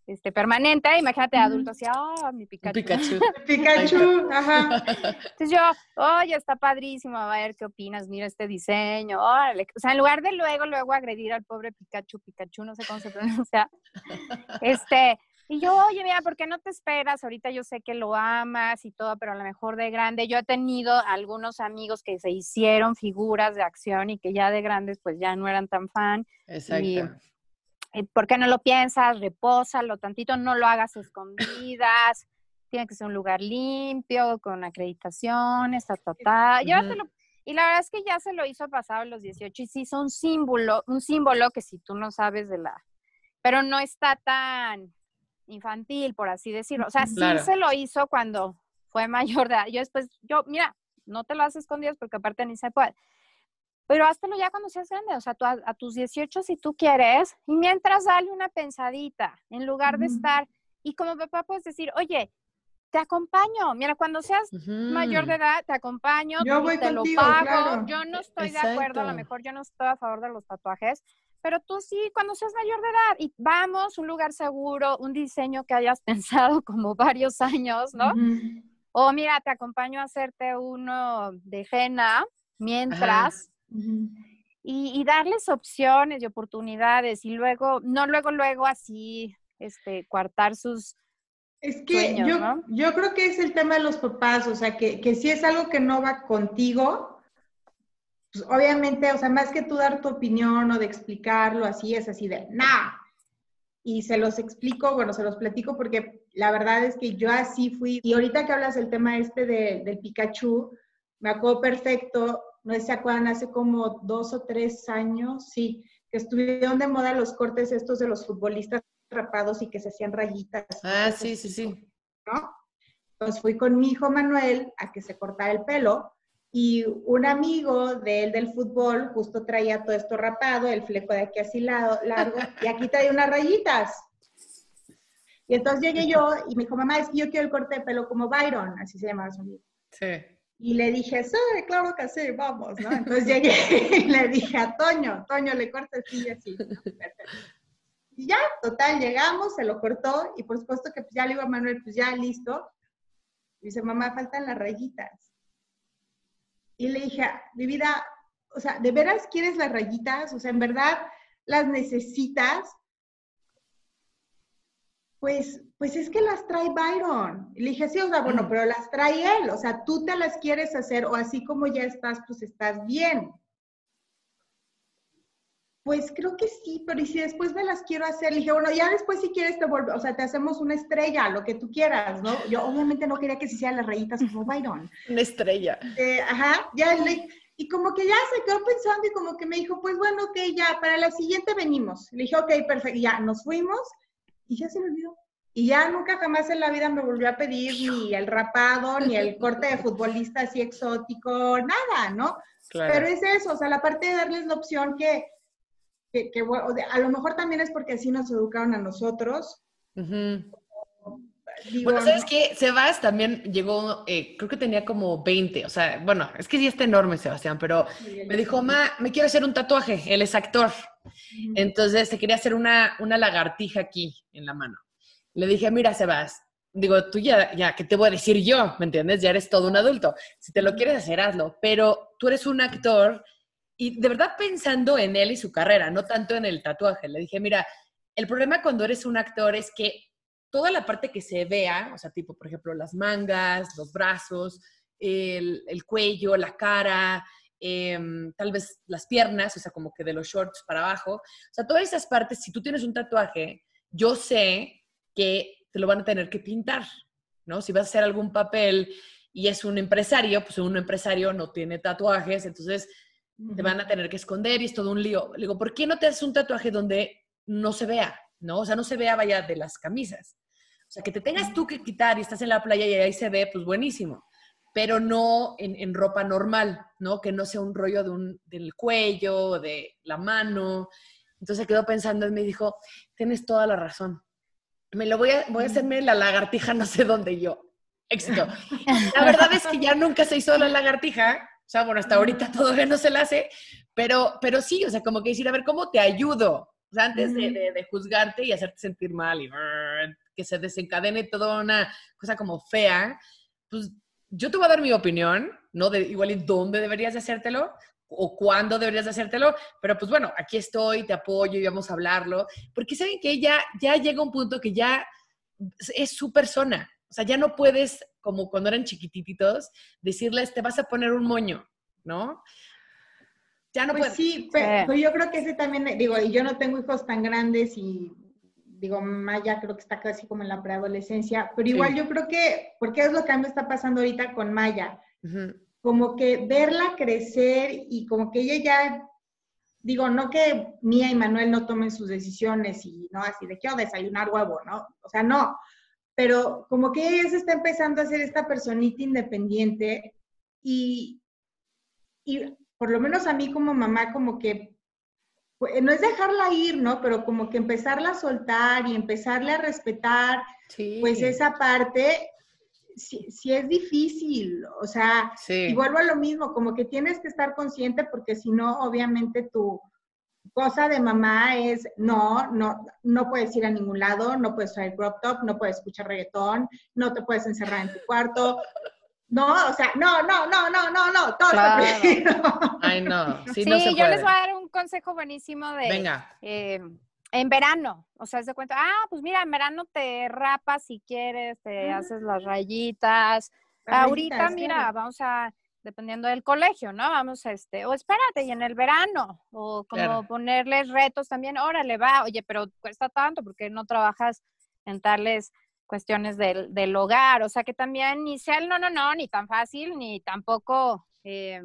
este, permanente. Imagínate, adulto así, oh, mi Pikachu. Pikachu. Pikachu, ajá. Entonces yo, oye, está padrísimo, a ver qué opinas, mira este diseño, órale. O sea, en lugar de luego, luego agredir al pobre Pikachu, Pikachu, no sé cómo se pronuncia, este, y yo, oye, mira, ¿por qué no te esperas? Ahorita yo sé que lo amas y todo, pero a lo mejor de grande. Yo he tenido algunos amigos que se hicieron figuras de acción y que ya de grandes pues ya no eran tan fan. Exacto. Eh, ¿por qué no lo piensas? Repósalo tantito, no lo hagas escondidas, tiene que ser un lugar limpio, con acreditaciones, ta, ta, ta. Y la verdad es que ya se lo hizo pasado a los 18 y sí son un símbolo, un símbolo que si tú no sabes de la, pero no está tan infantil, por así decirlo. O sea, sí se lo hizo cuando fue mayor de edad. Yo después, yo, mira, no te lo haces escondidas porque aparte ni se puede. Pero háztelo ya cuando seas grande, o sea, a, tus 18 si tú quieres, y mientras dale una pensadita, en lugar de estar, y como papá puedes decir, oye, te acompaño, mira, cuando seas mayor de edad, te acompaño, yo voy te lo pago, yo no estoy de acuerdo, a lo mejor yo no estoy a favor de los tatuajes, pero tú sí, cuando seas mayor de edad, y vamos, un lugar seguro, un diseño que hayas pensado como varios años, ¿no? O mira, te acompaño a hacerte uno de henna mientras y, darles opciones y oportunidades y luego, no luego, luego así, este, coartar sus... Es que yo, yo creo que es el tema de los papás, o sea, que, que si es algo que no va contigo, pues obviamente, o sea, más que tú dar tu opinión o de explicarlo así, es así de, nah. Y se los explico, bueno, se los platico porque la verdad es que yo así fui. Y ahorita que hablas del tema este de, del Pikachu, me acuerdo perfecto, no sé si se acuerdan, hace como dos o tres años, sí, que estuvieron de moda los cortes estos de los futbolistas rapados y que se hacían rayitas. Ah, sí, sí, sí. ¿No? Entonces fui con mi hijo Manuel a que se cortara el pelo y un amigo de él del fútbol justo traía todo esto rapado, el fleco de aquí así largo, y aquí traía unas rayitas. Y entonces llegué yo y me dijo, mamá, es que yo quiero el corte de pelo como Byron, así se llamaba su amigo. Sí. Y le dije, sí, claro que sí, vamos, ¿no? Entonces llegué y le dije a Toño, Toño, le corta así y así. Y ya, total, llegamos, se lo cortó y por supuesto que pues, ya le iba a Manuel, pues ya listo. Y dice, mamá, faltan las rayitas. Y le dije, mi vida, o sea, ¿de veras quieres las rayitas? O sea, ¿en verdad las necesitas? Pues, pues es que las trae Byron. Y le dije, sí, o sea, bueno, mm. pero las trae él. O sea, tú te las quieres hacer o así como ya estás, pues estás bien. Pues creo que sí, pero ¿y si después me las quiero hacer? Le dije, bueno, ya después si quieres te vuelvo, o sea, te hacemos una estrella, lo que tú quieras, ¿no? Yo obviamente no quería que se hicieran las rayitas como Byron. Una estrella. ajá, ya le, y como que ya se quedó pensando y como que me dijo, pues bueno, ok, ya, para la siguiente venimos. Le dije, ok, perfecto, ya, nos fuimos y ya se me olvidó. Y ya nunca jamás en la vida me volvió a pedir ni el rapado, ni el corte de futbolista así exótico, nada, ¿no? Pero es eso, o sea, la parte de darles la opción que que, a lo mejor también es porque así nos educaron a nosotros. bueno, ¿sabes qué? Sebas también llegó, eh, creo que tenía como 20, o sea, bueno, es que sí está enorme Sebastián, pero me dijo, ma, me quiero hacer un tatuaje, él es actor. Entonces se quería hacer una, una lagartija aquí en la mano. Le dije, mira, Sebas, digo, tú ya, ya, ¿qué te voy a decir yo? ¿Me entiendes? Ya eres todo un adulto. Si te lo quieres hacer, hazlo. Pero tú eres un actor y de verdad pensando en él y su carrera, no tanto en el tatuaje. Le dije, mira, el problema cuando eres un actor es que toda la parte que se vea, o sea, tipo, por ejemplo, las mangas, los brazos, el, cuello, la cara, em, tal vez las piernas, o sea, como que de los shorts para abajo. O sea, todas esas partes, si tú tienes un tatuaje, yo sé que te lo van a tener que pintar, ¿no? Si vas a hacer algún papel y es un empresario, pues un empresario no tiene tatuajes, entonces te van a tener que esconder y es todo un lío. Le digo, ¿por qué no te haces un tatuaje donde no se vea? ¿No? O sea, no se vea vaya de las camisas. O sea, que te tengas tú que quitar y estás en la playa y ahí se ve, pues buenísimo. Pero no en, ropa normal, ¿no? Que no sea un rollo de un, del cuello, de la mano. Entonces quedó pensando y me dijo, tienes toda la razón. Me lo voy a, voy a hacerme la lagartija no sé dónde yo. Éxito. La verdad es que ya nunca se hizo la lagartija, o sea, bueno, hasta ahorita todavía no se la hace, pero, pero sí, o sea, como que decir, a ver, ¿cómo te ayudo? O sea, antes de, de, juzgarte y hacerte sentir mal y que se desencadene toda una cosa como fea, pues yo te voy a dar mi opinión, ¿no? De igual y dónde deberías de hacértelo o cuándo deberías de hacértelo, pero pues bueno, aquí estoy, te apoyo y vamos a hablarlo, porque saben que ya, ya llega un punto que ya es su persona, o sea, ya no puedes, como cuando eran chiquititos, decirles, te vas a poner un moño, ¿no? Ya no pues puedes. Sí, pero, yo creo que ese también, digo, y yo no tengo hijos tan grandes y digo, Maya creo que está casi como en la preadolescencia, pero igual yo creo que, porque es lo que a mí me está pasando ahorita con Maya, como que verla crecer y como que ella ya, digo, no que Mía y Manuel no tomen sus decisiones y no así de quiero desayunar huevo, ¿no? O sea, no, pero como que ella se está empezando a ser esta personita independiente y, y por lo menos a mí como mamá como que pues, no es dejarla ir, ¿no? Pero como que empezarla a soltar y empezarle a respetar, pues esa parte, sí, es difícil, o sea, y vuelvo a lo mismo, como que tienes que estar consciente porque si no, obviamente tu, cosa de mamá es, no, no, no puedes ir a ningún lado, no puedes traer crop top, no puedes escuchar reggaetón, no te puedes encerrar en tu cuarto. No, o sea, no, no, no, no, no, no, todo claro. Ay, no. Sí, yo les voy a dar un consejo buenísimo de... Venga. Eh, en verano, o sea, se cuenta, ah, pues mira, en verano te rapas si quieres, te haces las rayitas. Ahorita, mira, vamos a dependiendo del colegio, ¿no? Vamos, a este, o espérate, y en el verano, o como ponerles retos también, órale, va, oye, pero cuesta tanto porque no trabajas en tales cuestiones del, del hogar, o sea que también ni sea el no, no, no, ni tan fácil, ni tampoco eh,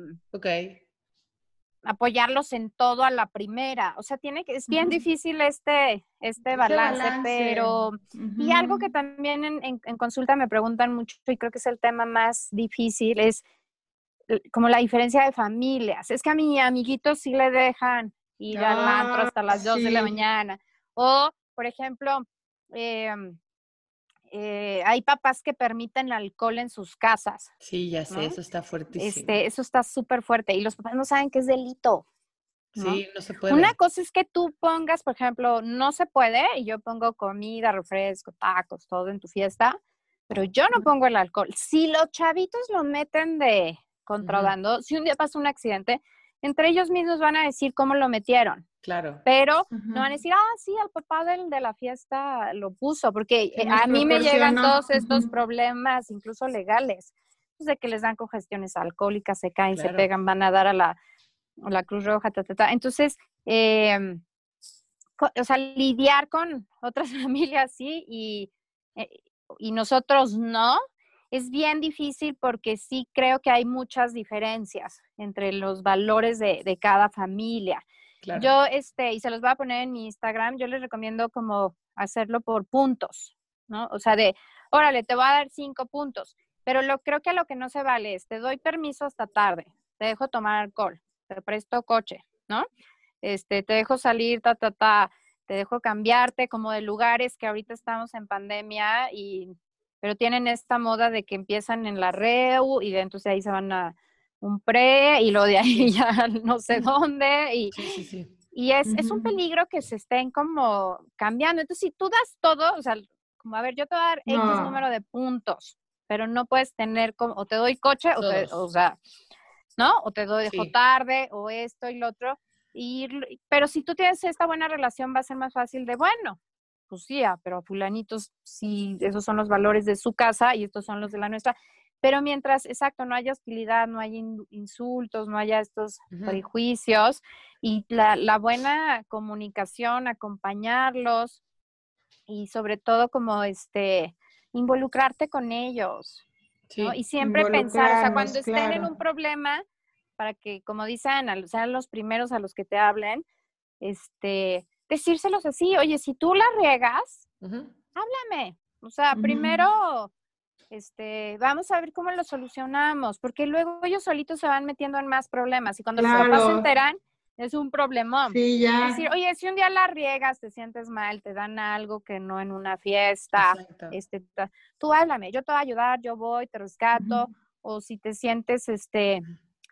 apoyarlos en todo a la primera, o sea, tiene que, es bien difícil este, este balance, pero, y algo que también en, en consulta me preguntan mucho, y creo que es el tema más difícil, es como la diferencia de familias. Es que a mi amiguito sí le dejan ir al antro hasta las 2 de la mañana. O, por ejemplo, em, eh, hay papás que permiten alcohol en sus casas. Sí, ya sé, eso está fuertísimo. Este, eso está súper fuerte. Y los papás no saben que es delito. Sí, no se puede. Una cosa es que tú pongas, por ejemplo, no se puede, y yo pongo comida, refresco, tacos, todo en tu fiesta, pero yo no pongo el alcohol. Si los chavitos lo meten de, contrabando. Si un día pasa un accidente, entre ellos mismos van a decir cómo lo metieron. Claro. Pero no van a decir, ah, sí, el papá del, de la fiesta lo puso, porque eh, a mí me llegan todos estos problemas, incluso legales, pues, de que les dan congestiones alcohólicas, se caen, se pegan, van a dar a la la Cruz Roja, ta, ta, ta. Entonces, eh, o sea, lidiar con otras familias sí y, eh, y nosotros no, es bien difícil porque sí creo que hay muchas diferencias entre los valores de, de cada familia. Yo, este, y se los voy a poner en mi Instagram, yo les recomiendo como hacerlo por puntos, ¿no? O sea, de, órale, te voy a dar cinco puntos, pero lo creo que lo que no se vale es, te doy permiso hasta tarde, te dejo tomar alcohol, te presto coche, ¿no? Este, te dejo salir, ta, ta, ta, te dejo cambiarte como de lugares que ahorita estamos en pandemia y, pero tienen esta moda de que empiezan en la REU y de entonces ahí se van a un pre y lo de ahí ya no sé dónde y, y es, es, un peligro que se estén como cambiando. Entonces, si tú das todo, o sea, como a ver, yo te voy a dar X número de puntos, pero no puedes tener como, o te doy coche, o, o, sea, ¿no? O te doy dejo tarde, o esto y lo otro. Y, pero si tú tienes esta buena relación, va a ser más fácil de, bueno, pues sí, pero fulanitos, sí, esos son los valores de su casa y estos son los de la nuestra. Pero mientras, exacto, no haya hostilidad, no haya insultos, no haya estos prejuicios y la, la, buena comunicación, acompañarlos y sobre todo como este, involucrarte con ellos. Y siempre pensar, o sea, cuando estén en un problema, para que, como dicen, sean los primeros a los que te hablen, este, decírselos así, oye, si tú la riegas, háblame. O sea, primero este, vamos a ver cómo lo solucionamos, porque luego ellos solitos se van metiendo en más problemas y cuando los papás se enteran, es un problemón. Sí, ya. Es decir, oye, si un día la riegas, te sientes mal, te dan algo que no en una fiesta, este, tú háblame, yo te voy a ayudar, yo voy, te rescato, o si te sientes, este,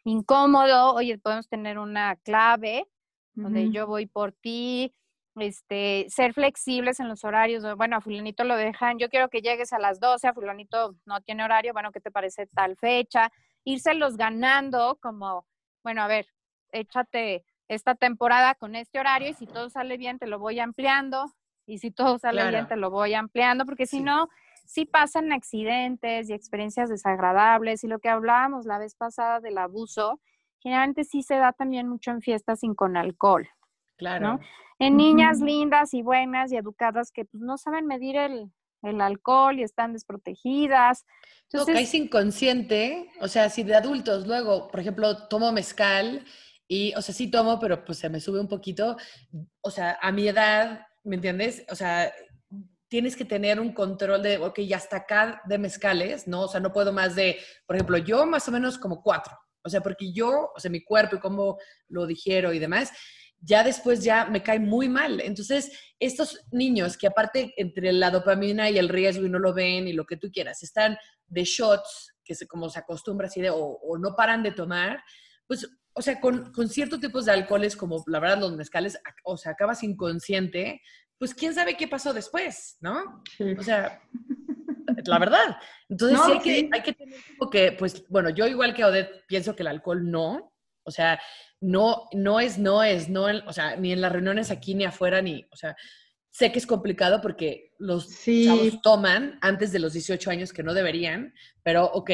incómodo, oye, podemos tener una clave donde yo voy por ti, este, ser flexibles en los horarios. Bueno, a fulanito lo dejan, yo quiero que llegues a las 12, a fulanito no tiene horario, bueno, ¿qué te parece tal fecha? Írselos ganando como, bueno, a ver, échate esta temporada con este horario y si todo sale bien te lo voy ampliando y si todo sale bien te lo voy ampliando, porque si no, sí pasan accidentes y experiencias desagradables y lo que hablábamos la vez pasada del abuso, generalmente sí se da también mucho en fiestas sin con alcohol. Claro. En niñas lindas y buenas y educadas que pues, no saben medir el, alcohol y están desprotegidas. Entonces, no, es inconsciente, o sea, si de adultos luego, por ejemplo, tomo mezcal y, o sea, sí tomo, pero pues se me sube un poquito, o sea, a mi edad, ¿me entiendes? O sea, tienes que tener un control de, ok, ya hasta acá de mezcales, ¿no? O sea, no puedo más de, por ejemplo, yo más o menos como cuatro, o sea, porque yo, o sea, mi cuerpo y cómo lo digiero y demás, ya después ya me cae muy mal. Entonces, estos niños que aparte entre la dopamina y el riesgo y no lo ven y lo que tú quieras, están de shots, que se, como se acostumbra así de, o, no paran de tomar, pues, o sea, con, con, ciertos tipos de alcoholes, como la verdad los mezcales, o sea, acabas inconsciente, pues quién sabe qué pasó después, ¿no? O sea, la verdad. Entonces sí, hay, Que, hay que tener como que, pues, bueno, yo igual que Odette pienso que el alcohol no, o sea, no, no es, no es, no, o sea, ni en las reuniones aquí ni afuera, ni, o sea, sé que es complicado porque los chavos toman antes de los 18 años que no deberían, pero ok,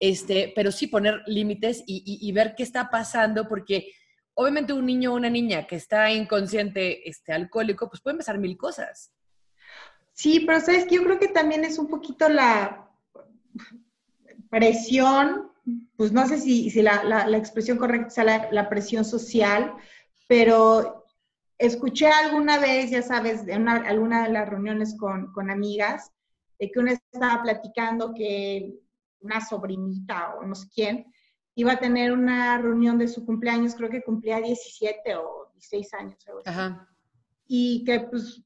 este, pero sí poner límites y, ver qué está pasando porque obviamente un niño o una niña que está inconsciente, este, alcohólico, pues puede empezar mil cosas. Sí, pero sabes que yo creo que también es un poquito la presión pues no sé si, la, expresión correcta sea la, presión social, pero escuché alguna vez, ya sabes, en alguna de las reuniones con, amigas, de que una estaba platicando que una sobrinita o no sé quién iba a tener una reunión de su cumpleaños, creo que cumplía 17 o 16 años. Y que pues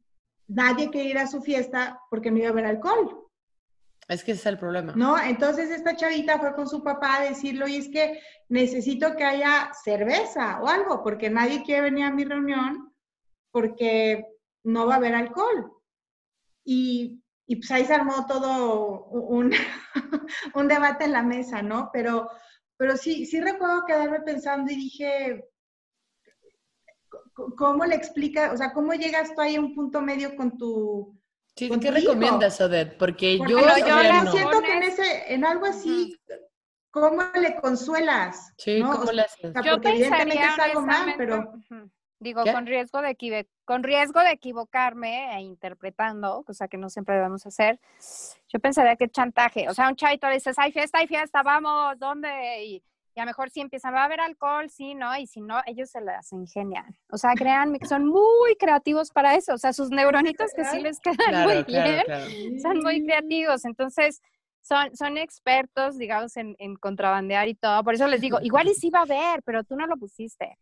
nadie quería ir a su fiesta porque no iba a haber alcohol. Es que ese es el problema. ¿No? Entonces esta chavita fue con su papá a decirlo y es que necesito que haya cerveza o algo, porque nadie quiere venir a mi reunión porque no va a haber alcohol. Y, y pues ahí se armó todo un, un, debate en la mesa, ¿no? Pero, pero sí, sí recuerdo quedarme pensando y dije, ¿cómo le explica, o sea, cómo llegas tú ahí a un punto medio con tu Sí, ¿qué recomiendas, Odette? Porque, yo, yo siento que en, ese, en algo así, ¿cómo le consuelas? Sí, ¿cómo le haces? Yo porque evidentemente es algo mal, pero... Digo, con riesgo, de con riesgo de equivocarme e interpretando, cosa que no siempre debemos hacer, yo pensaría que chantaje. O sea, un chavito le dices, hay fiesta, hay fiesta, vamos, ¿dónde? Y, y a lo mejor si empiezan a haber alcohol, sí, ¿no? Y si no, ellos se las ingenian. O sea, créanme que son muy creativos para eso. O sea, sus neuronitos que sí les quedan muy bien, son muy creativos. Entonces, son, son expertos, digamos, en, en, contrabandear y todo. Por eso les digo, igual y sí va a haber, pero tú no lo pusiste.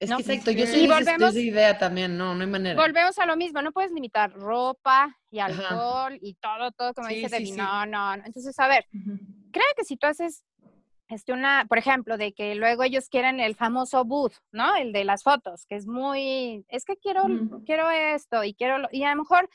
Es que exacto, yo soy de idea también, no, no hay manera. Volvemos a lo mismo, no puedes limitar ropa y alcohol y todo, todo, como dice Debbie, no, no, no. Entonces, a ver, creo que si tú haces este, una, por ejemplo, de que luego ellos quieren el famoso booth, ¿no? El de las fotos, que es muy, es que quiero, quiero esto y quiero, y a lo mejor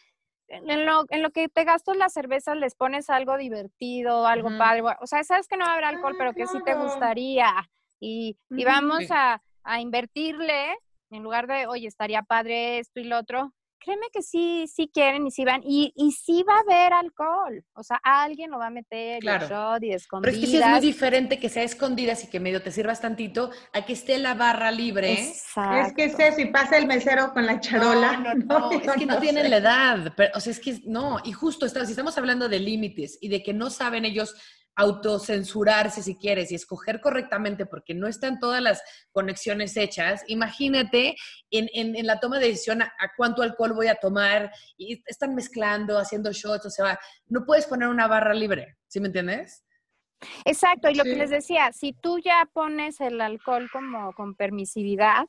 en lo, en lo que te gastas las cervezas les pones algo divertido, algo padre, o sea, sabes que no va a haber alcohol, ah, pero que sí te gustaría y, y vamos a, a invertirle en lugar de, oye, estaría padre esto y lo otro, créeme que sí, sí quieren y sí van. Y, y sí va a haber alcohol. O sea, alguien lo va a meter claro. y escondidas. Pero es que sí es muy diferente que sea escondidas y que medio te sirvas tantito a que esté la barra libre. Exacto. Es que es eso, y pasa el mesero con la charola. No, no, no, es que no, tienen la edad. Pero, o sea, es que no. Y justo, si estamos hablando de límites y de que no saben ellos autocensurarse si quieres y escoger correctamente porque no están todas las conexiones hechas, imagínate en, en, la toma de decisión a, cuánto alcohol voy a tomar y están mezclando, haciendo shots, o sea, no puedes poner una barra libre, ¿sí me entiendes? Exacto, y lo que les decía, si tú ya pones el alcohol como con permisividad,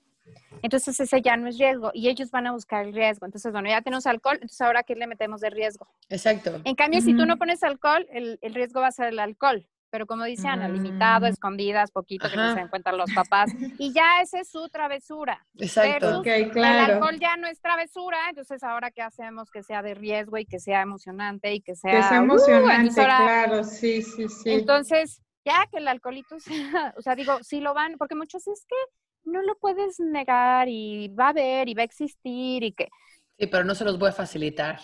entonces ese ya no es riesgo y ellos van a buscar el riesgo. Entonces, bueno, ya tenemos alcohol, entonces ahora ¿qué le metemos de riesgo? Exacto. En cambio, si tú no pones alcohol, el, el, riesgo va a ser el alcohol. Pero como dice Ana, limitado, escondidas, poquito, que no se den cuenta los papás. Y ya esa es su travesura. Exacto. Okay, claro. El alcohol ya no es travesura, entonces ahora qué hacemos que sea de riesgo y que sea emocionante y que sea... Que sea uh, emocionante, claro, sí, sí, sí. Entonces, ya que el alcoholito sea, o sea, digo, si lo van, porque muchos es que no lo puedes negar y va a haber y va a existir y que... Sí, pero no se los voy a facilitar.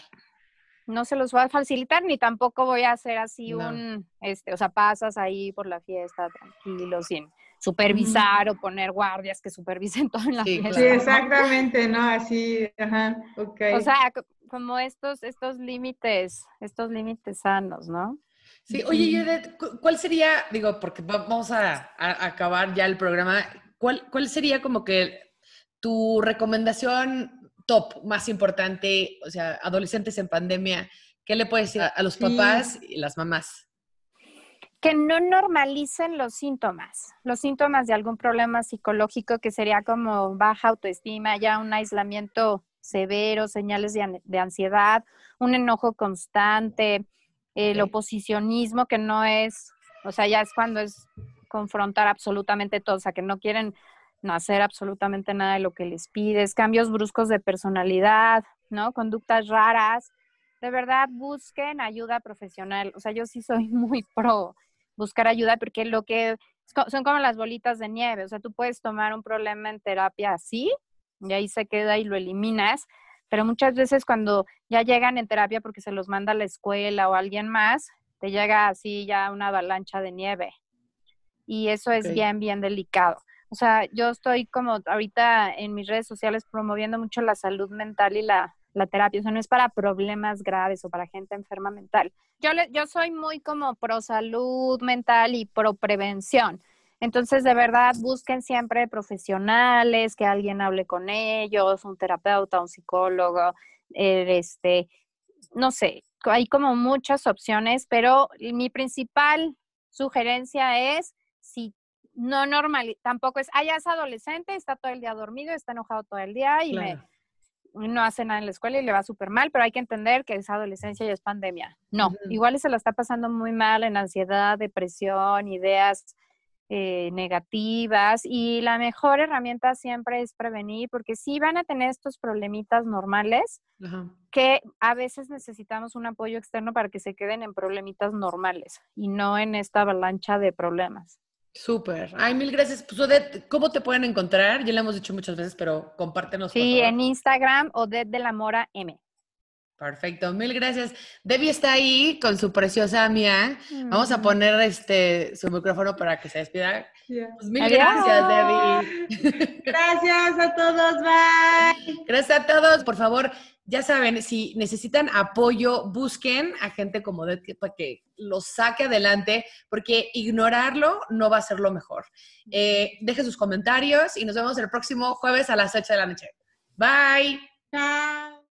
No se los voy a facilitar ni tampoco voy a hacer así un, este, o sea, pasas ahí por la fiesta tranquilo, sin supervisar o poner guardias que supervisen todo en la fiesta. Sí, exactamente, ¿no? Así, ajá, ok. O sea, como estos, estos límites, estos límites sanos, ¿no? Sí, oye, ¿cuál sería, digo, porque vamos a, a acabar ya el programa, ¿cuál, sería como que tu recomendación top más importante, o sea, adolescentes en pandemia, ¿qué le puedes decir a, los papás y las mamás? Que no normalicen los síntomas, los síntomas de algún problema psicológico que sería como baja autoestima, ya un aislamiento severo, señales de, ansiedad, un enojo constante, el oposicionismo que no es, o sea, ya es cuando es confrontar absolutamente todo, o sea, que no quieren no hacer absolutamente nada de lo que les pides, cambios bruscos de personalidad, ¿no? Conductas raras. De verdad, busquen ayuda profesional. O sea, yo sí soy muy pro buscar ayuda porque lo que son como las bolitas de nieve. O sea, tú puedes tomar un problema en terapia así y ahí se queda y lo eliminas. Pero muchas veces cuando ya llegan en terapia porque se los manda a la escuela o alguien más, te llega así ya una avalancha de nieve, y eso es bien, bien delicado. O sea, yo estoy como ahorita en mis redes sociales promoviendo mucho la salud mental y la, la terapia. O sea, no es para problemas graves o para gente enferma mental. Yo, le, yo soy muy como pro salud mental y pro prevención. Entonces, de verdad, busquen siempre profesionales, que alguien hable con ellos, un terapeuta, un psicólogo, eh, este, no sé, hay como muchas opciones, pero mi principal sugerencia es si no normal, tampoco es, ah, ya es adolescente, está todo el día dormido, está enojado todo el día y me, no hace nada en la escuela y le va súper mal, pero hay que entender que es adolescencia y es pandemia. No, igual se lo está pasando muy mal en ansiedad, depresión, ideas eh, negativas y la mejor herramienta siempre es prevenir porque si van a tener estos problemitas normales que a veces necesitamos un apoyo externo para que se queden en problemitas normales y no en esta avalancha de problemas. Súper. Ay, mil gracias. Pues, Odette, ¿cómo te pueden encontrar? Ya lo hemos dicho muchas veces, pero compártenos. Sí, en Instagram, Odette de la Mora M. Perfecto, mil gracias. Debbie está ahí con su preciosa mía. Vamos a poner este su micrófono para que se despida. Pues mil gracias, Debbie. Gracias a todos, bye. Gracias a todos, por favor, ya saben, si necesitan apoyo, busquen a gente como Debbie para que los saque adelante, porque ignorarlo no va a ser lo mejor. Eh, dejen sus comentarios y nos vemos el próximo jueves a las 8 de la noche. Bye. Chao.